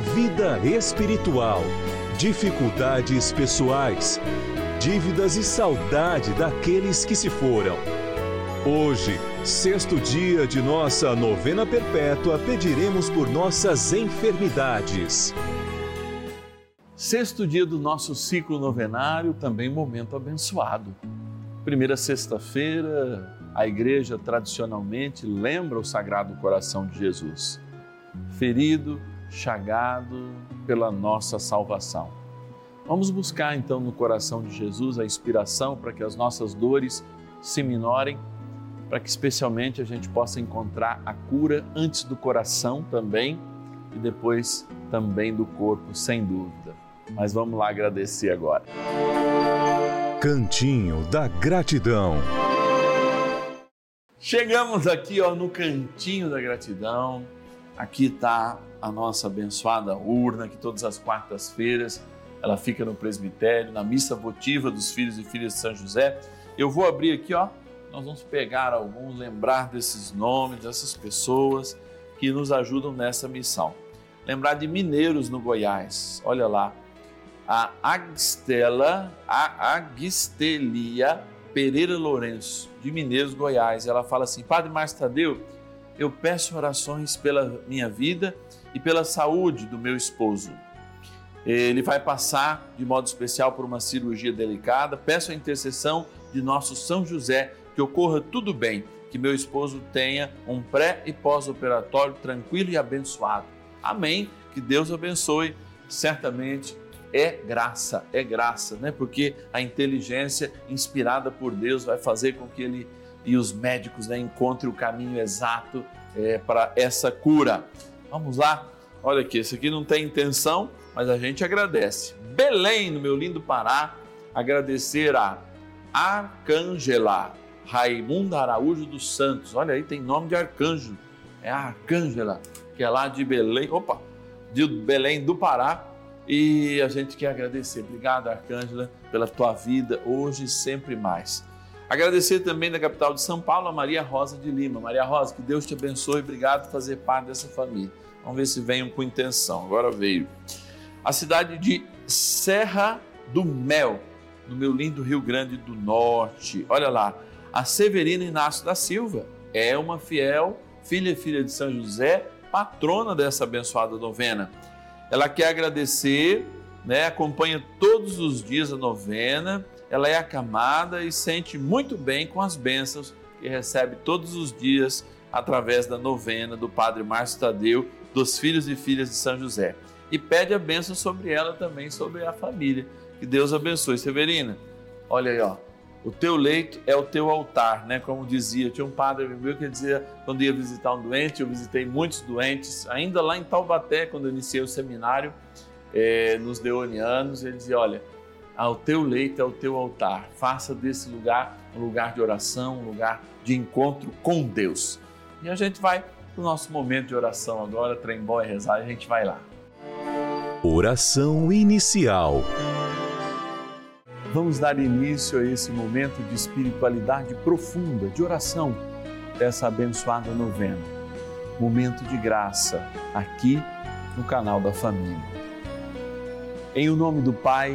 vida espiritual, dificuldades pessoais, dívidas e saudade daqueles que se foram. Hoje, sexto dia de nossa novena perpétua, pediremos por nossas enfermidades. Sexto dia do nosso ciclo novenário, também momento abençoado. Primeira sexta-feira, a igreja tradicionalmente lembra o Sagrado Coração de Jesus. Ferido, chagado pela nossa salvação. Vamos buscar então no coração de Jesus a inspiração para que as nossas dores se minorem, para que especialmente a gente possa encontrar a cura antes do coração também e depois também do corpo, sem dúvida. Mas vamos lá agradecer agora. Cantinho da Gratidão. Chegamos aqui ó, no Cantinho da Gratidão. Aqui está a nossa abençoada urna, que todas as quartas-feiras ela fica no presbitério, na missa votiva dos filhos e filhas de São José. Eu vou abrir aqui, ó, nós vamos pegar alguns, lembrar desses nomes, dessas pessoas que nos ajudam nessa missão. Lembrar de mineiros no Goiás, olha lá, a Agstela, a Agistelia Pereira Lourenço, de Mineiros, Goiás. Ela fala assim: Padre Márcio Tadeu, eu peço orações pela minha vida e pela saúde do meu esposo. Ele vai passar de modo especial por uma cirurgia delicada. Peço a intercessão de nosso São José que ocorra tudo bem, que meu esposo tenha um pré e pós-operatório tranquilo e abençoado. Amém. Que Deus abençoe. Certamente é graça, é graça, né? Porque a inteligência inspirada por Deus vai fazer com que ele e os médicos né, encontrem o caminho exato é, para essa cura. Vamos lá? Olha aqui, esse aqui não tem intenção, mas a gente agradece. Belém, no meu lindo Pará, agradecer a Arcângela Raimunda Araújo dos Santos. Olha aí, tem nome de arcanjo. É a Arcângela, que é lá de Belém. Opa! De Belém do Pará. E a gente quer agradecer. Obrigado, Arcângela, pela tua vida hoje e sempre mais. Agradecer também da capital de São Paulo a Maria Rosa de Lima. Maria Rosa, que Deus te abençoe. Obrigado por fazer parte dessa família. Vamos ver se venham com intenção. Agora veio. A cidade de Serra do Mel, no meu lindo Rio Grande do Norte. Olha lá, a Severina Inácio da Silva é uma fiel filha e filha de São José, patrona dessa abençoada novena. Ela quer agradecer, né, acompanha todos os dias a novena, ela é acamada e sente muito bem com as bênçãos que recebe todos os dias através da novena do Padre Márcio Tadeu dos filhos e filhas de São José. E pede a bênção sobre ela também, sobre a família. Que Deus abençoe. Severina, olha aí, ó. O teu leito é o teu altar, né? Como dizia, tinha um padre meu que dizia, quando ia visitar um doente, eu visitei muitos doentes, ainda lá em Taubaté, quando eu iniciei o seminário, é, nos Deonianos, ele dizia: olha, ao teu leito é o teu altar, faça desse lugar um lugar de oração, um lugar de encontro com Deus. E a gente vai o nosso momento de oração agora, trem bom é rezar, a gente vai lá. Oração inicial. Vamos dar início a esse momento de espiritualidade profunda, de oração dessa abençoada novena. momento de graça aqui no canal da família. Em o nome do Pai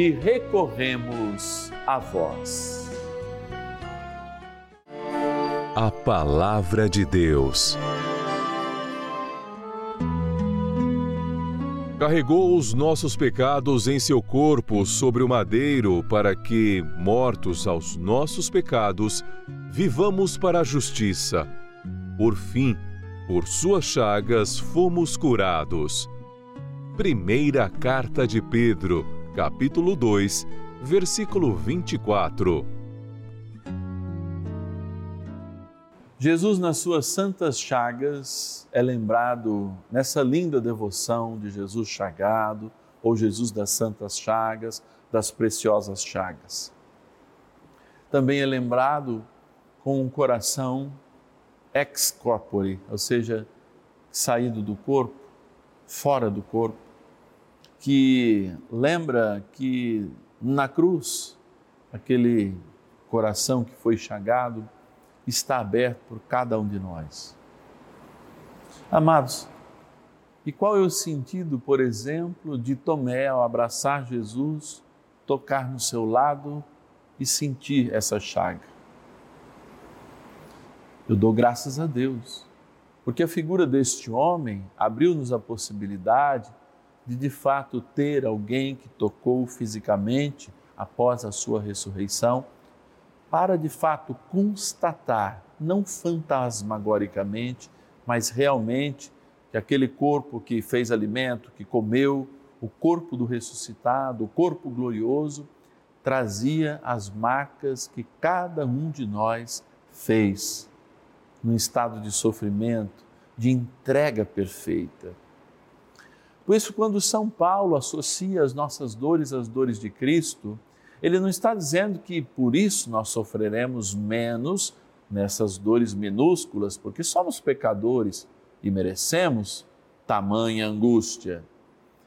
que recorremos a vós. A Palavra de Deus. carregou os nossos pecados em seu corpo sobre o madeiro, para que, mortos aos nossos pecados, vivamos para a justiça. Por fim, por suas chagas fomos curados. Primeira Carta de Pedro, capítulo 2, versículo 24. Jesus, nas suas santas chagas, é lembrado nessa linda devoção de Jesus chagado, ou Jesus das santas chagas, das preciosas chagas. Também é lembrado com um coração ex corpore, ou seja, saído do corpo, fora do corpo, que lembra que na cruz, aquele coração que foi chagado, está aberto por cada um de nós. Amados, e qual é o sentido, por exemplo, de Tomé ao abraçar Jesus, tocar no seu lado e sentir essa chaga? Eu dou graças a Deus, porque a figura deste homem abriu-nos a possibilidade de de fato ter alguém que tocou fisicamente após a sua ressurreição para de fato constatar, não fantasmagoricamente, mas realmente, que aquele corpo que fez alimento, que comeu, o corpo do ressuscitado, o corpo glorioso, trazia as marcas que cada um de nós fez num estado de sofrimento, de entrega perfeita. Por isso, quando São Paulo associa as nossas dores às dores de Cristo, ele não está dizendo que por isso nós sofreremos menos nessas dores minúsculas, porque somos pecadores e merecemos tamanha angústia.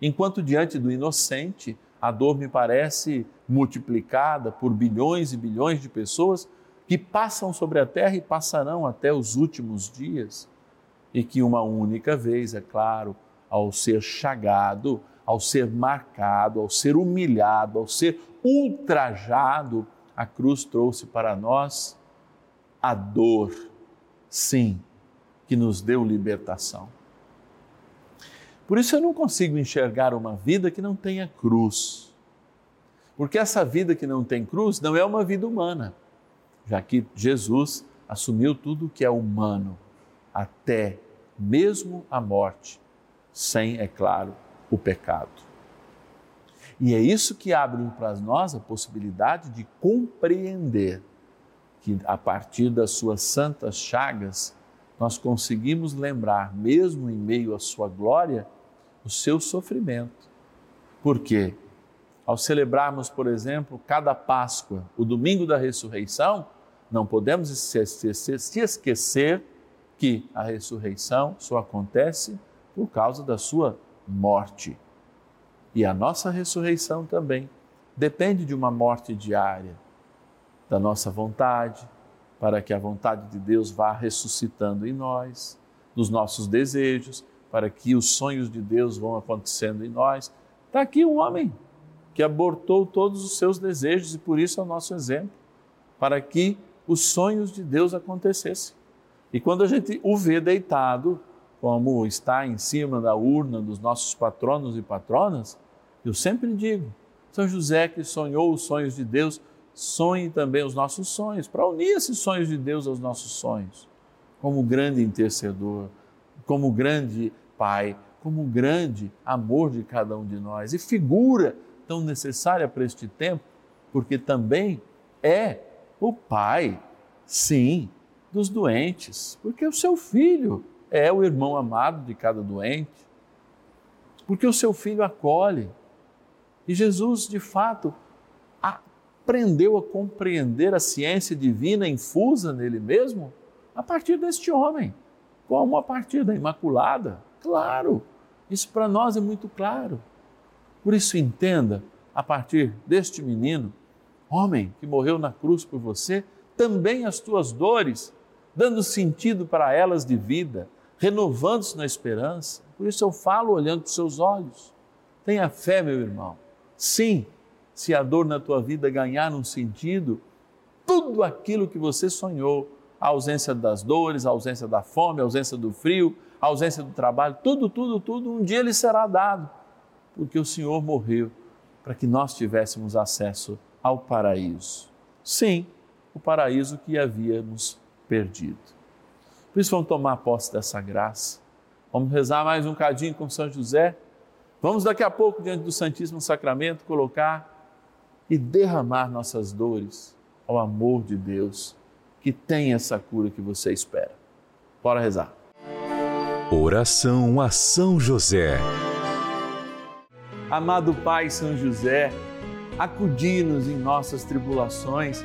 Enquanto diante do inocente, a dor me parece multiplicada por bilhões e bilhões de pessoas que passam sobre a terra e passarão até os últimos dias, e que uma única vez, é claro, ao ser chagado, ao ser marcado, ao ser humilhado, ao ser ultrajado, a cruz trouxe para nós a dor, sim, que nos deu libertação. Por isso eu não consigo enxergar uma vida que não tenha cruz. Porque essa vida que não tem cruz não é uma vida humana, já que Jesus assumiu tudo que é humano, até mesmo a morte, sem, é claro, o pecado. E é isso que abre para nós a possibilidade de compreender que a partir das suas santas chagas nós conseguimos lembrar, mesmo em meio à sua glória, o seu sofrimento. Por quê? Ao celebrarmos, por exemplo, cada Páscoa, o domingo da ressurreição, não podemos se esquecer que a ressurreição só acontece por causa da sua morte. E a nossa ressurreição também depende de uma morte diária, da nossa vontade, para que a vontade de Deus vá ressuscitando em nós, nos nossos desejos, para que os sonhos de Deus vão acontecendo em nós. Está aqui um homem que abortou todos os seus desejos e por isso é o nosso exemplo, para que os sonhos de Deus acontecessem. E quando a gente o vê deitado, como está em cima da urna dos nossos patronos e patronas, eu sempre digo: São José que sonhou os sonhos de Deus, sonhe também os nossos sonhos, para unir esses sonhos de Deus aos nossos sonhos, como grande intercedor, como grande Pai, como grande amor de cada um de nós e figura tão necessária para este tempo, porque também é o Pai, sim, dos doentes, porque o seu filho é o irmão amado de cada doente, porque o seu filho acolhe. E Jesus, de fato, aprendeu a compreender a ciência divina infusa nele mesmo a partir deste homem, como a partir da Imaculada. Claro, isso para nós é muito claro. Por isso, entenda, a partir deste menino, homem que morreu na cruz por você, também as tuas dores, dando sentido para elas de vida, renovando-se na esperança. Por isso eu falo olhando para os seus olhos. Tenha fé, meu irmão. Sim, se a dor na tua vida ganhar um sentido, tudo aquilo que você sonhou, a ausência das dores, a ausência da fome, a ausência do frio, a ausência do trabalho, tudo, tudo, tudo, um dia lhe será dado, porque o Senhor morreu para que nós tivéssemos acesso ao paraíso. Sim, o paraíso que havíamos perdido. Por isso, vamos tomar posse dessa graça. Vamos rezar mais um cadinho com São José. Vamos daqui a pouco, diante do Santíssimo Sacramento, colocar e derramar nossas dores ao amor de Deus, que tem essa cura que você espera. Bora rezar. Oração a São José. Amado Pai São José, acudi-nos em nossas tribulações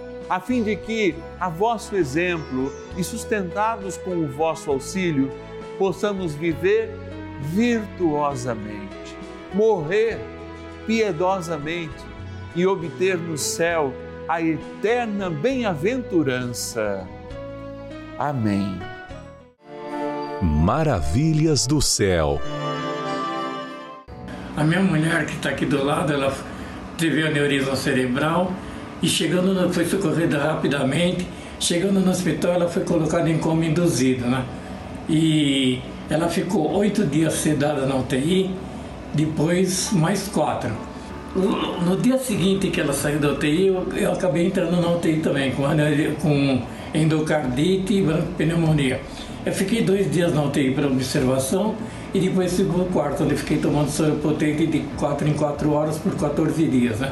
a fim de que, a vosso exemplo e sustentados com o vosso auxílio, possamos viver virtuosamente, morrer piedosamente e obter no céu a eterna bem-aventurança. Amém. Maravilhas do céu. A minha mulher que está aqui do lado, ela teve aneurisma cerebral e chegando, no, foi socorrida rapidamente. Chegando no hospital, ela foi colocada em coma induzido, né? E ela ficou oito dias sedada na UTI, depois mais quatro. no dia seguinte que ela saiu da UTI, eu, eu acabei entrando na UTI também, com, com endocardite e pneumonia. Eu fiquei dois dias na UTI para observação e depois fui quarto, onde fiquei tomando soro potente de 4 em 4 horas por 14 dias. Né?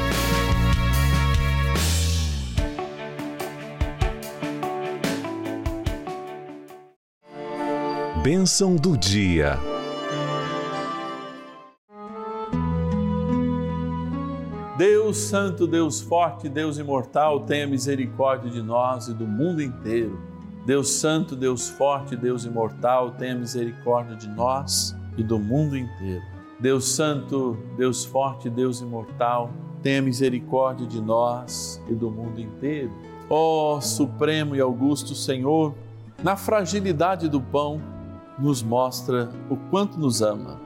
Bênção do dia. Deus Santo, Deus Forte, Deus Imortal, tenha misericórdia de nós e do mundo inteiro. Deus Santo, Deus Forte, Deus Imortal, tenha misericórdia de nós e do mundo inteiro. Deus Santo, Deus Forte, Deus Imortal, tenha misericórdia de nós e do mundo inteiro. Ó oh, Supremo e Augusto Senhor, na fragilidade do pão, nos mostra o quanto nos ama.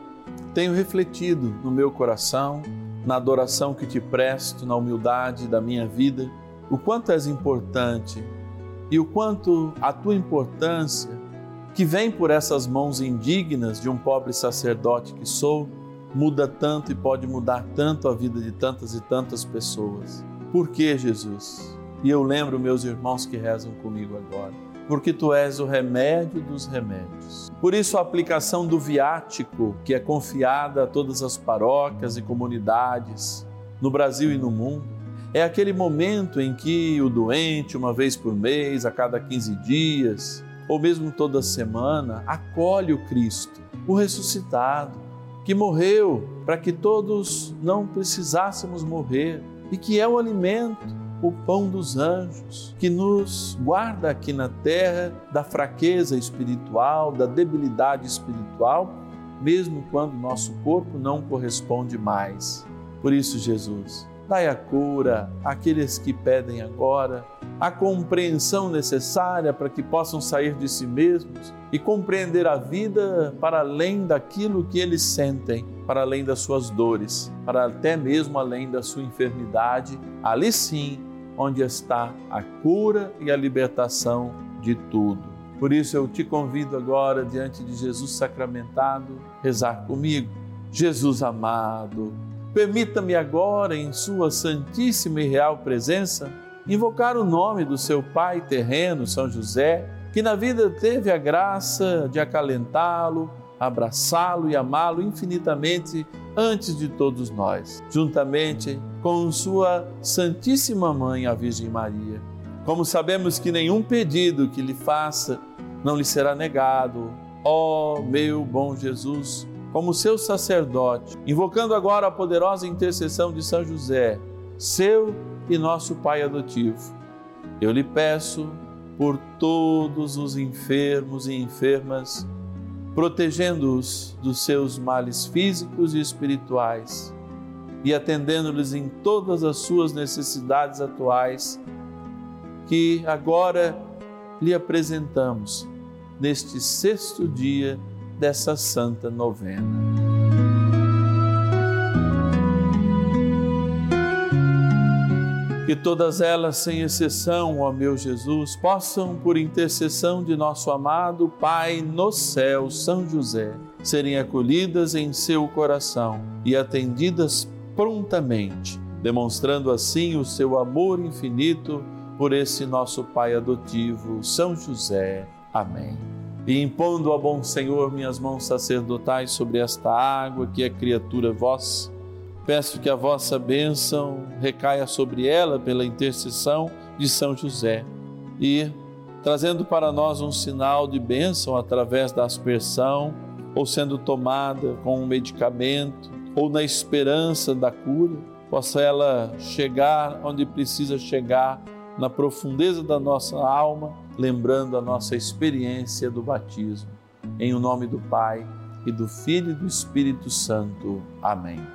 Tenho refletido no meu coração, na adoração que te presto, na humildade da minha vida, o quanto és importante e o quanto a tua importância, que vem por essas mãos indignas de um pobre sacerdote que sou, muda tanto e pode mudar tanto a vida de tantas e tantas pessoas. Por que, Jesus? E eu lembro meus irmãos que rezam comigo agora porque tu és o remédio dos remédios. Por isso, a aplicação do viático, que é confiada a todas as paróquias e comunidades no Brasil e no mundo, é aquele momento em que o doente, uma vez por mês, a cada 15 dias, ou mesmo toda semana, acolhe o Cristo, o ressuscitado, que morreu para que todos não precisássemos morrer e que é o alimento o pão dos anjos, que nos guarda aqui na terra da fraqueza espiritual, da debilidade espiritual, mesmo quando nosso corpo não corresponde mais. Por isso, Jesus, dai a cura àqueles que pedem agora, a compreensão necessária para que possam sair de si mesmos e compreender a vida para além daquilo que eles sentem, para além das suas dores, para até mesmo além da sua enfermidade. Ali sim onde está a cura e a libertação de tudo. Por isso eu te convido agora, diante de Jesus sacramentado, rezar comigo. Jesus amado, permita-me agora, em Sua Santíssima e Real Presença, invocar o nome do seu Pai terreno, São José, que na vida teve a graça de acalentá-lo, abraçá-lo e amá-lo infinitamente antes de todos nós, juntamente com Sua Santíssima Mãe, a Virgem Maria. Como sabemos que nenhum pedido que lhe faça não lhe será negado, ó meu bom Jesus, como seu sacerdote, invocando agora a poderosa intercessão de São José, seu e nosso Pai adotivo, eu lhe peço por todos os enfermos e enfermas protegendo-os dos seus males físicos e espirituais e atendendo-lhes em todas as suas necessidades atuais, que agora lhe apresentamos neste sexto dia dessa santa novena. Que todas elas, sem exceção, ó meu Jesus, possam, por intercessão de nosso amado Pai no céu, São José, serem acolhidas em seu coração e atendidas prontamente, demonstrando assim o seu amor infinito por esse nosso Pai adotivo, São José. Amém. E impondo ao bom Senhor minhas mãos sacerdotais sobre esta água que é criatura vossa, Peço que a vossa bênção recaia sobre ela pela intercessão de São José e trazendo para nós um sinal de bênção através da aspersão ou sendo tomada com um medicamento ou na esperança da cura, possa ela chegar onde precisa chegar, na profundeza da nossa alma, lembrando a nossa experiência do batismo. Em o nome do Pai e do Filho e do Espírito Santo. Amém.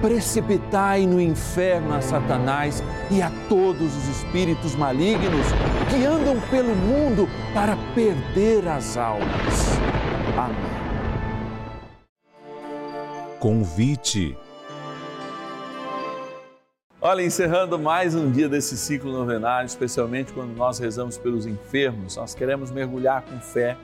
precipitai no inferno a Satanás e a todos os espíritos malignos que andam pelo mundo para perder as almas. Amém. Convite. Olha, encerrando mais um dia desse ciclo novenário, especialmente quando nós rezamos pelos enfermos, nós queremos mergulhar com fé,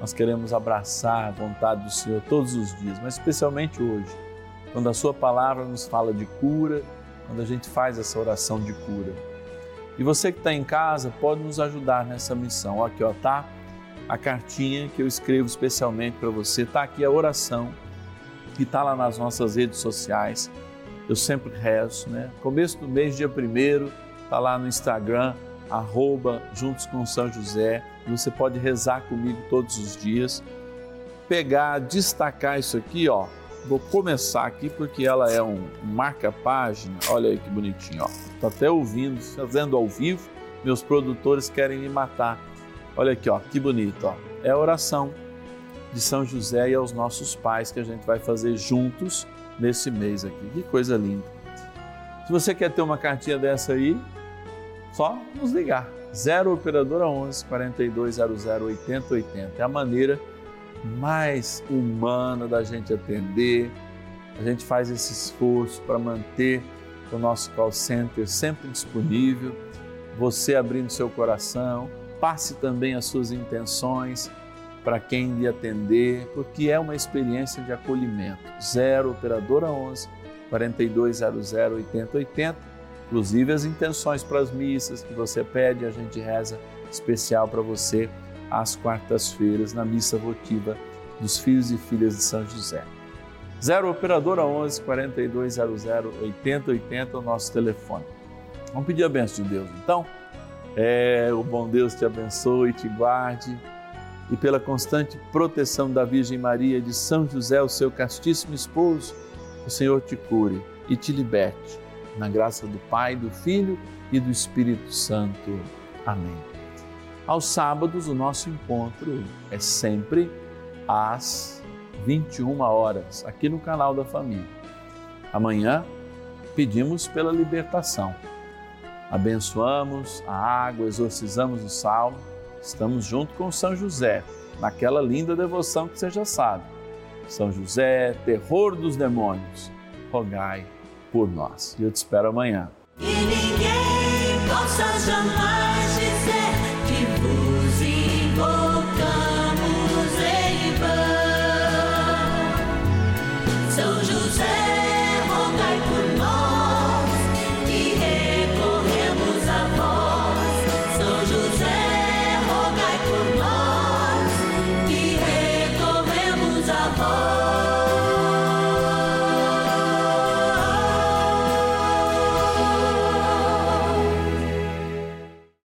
nós queremos abraçar a vontade do Senhor todos os dias, mas especialmente hoje, quando a Sua palavra nos fala de cura, quando a gente faz essa oração de cura. E você que está em casa pode nos ajudar nessa missão. Aqui, ó, tá a cartinha que eu escrevo especialmente para você, tá aqui a oração que está lá nas nossas redes sociais. Eu sempre rezo, né? Começo do mês, dia primeiro, tá lá no Instagram, arroba Juntos com São José. Você pode rezar comigo todos os dias. Pegar, destacar isso aqui, ó. Vou começar aqui porque ela é um marca-página. Olha aí que bonitinho, ó. Tô até ouvindo, fazendo ao vivo. Meus produtores querem me matar. Olha aqui, ó, que bonito, ó. É a oração de São José e aos nossos pais que a gente vai fazer juntos nesse mês aqui. Que coisa linda. Se você quer ter uma cartinha dessa aí, só nos ligar. 0 operadora 11 4200 8080. É a maneira mais humana da gente atender. A gente faz esse esforço para manter o nosso call center sempre disponível. Você abrindo seu coração, passe também as suas intenções para quem lhe atender, porque é uma experiência de acolhimento. 0 operadora 11 4200 8080. Inclusive as intenções para as missas que você pede, a gente reza especial para você às quartas-feiras na missa votiva dos filhos e filhas de São José. 0 operadora 11 4200 8080 é o nosso telefone. Vamos pedir a benção de Deus, então. É, o bom Deus te abençoe te guarde e pela constante proteção da Virgem Maria de São José, o seu castíssimo esposo, o Senhor te cure e te liberte. Na graça do Pai, do Filho e do Espírito Santo. Amém. Aos sábados, o nosso encontro é sempre às 21 horas, aqui no canal da Família. Amanhã, pedimos pela libertação. Abençoamos a água, exorcizamos o salmo Estamos junto com São José, naquela linda devoção que você já sabe. São José, terror dos demônios, rogai por nós. E eu te espero amanhã.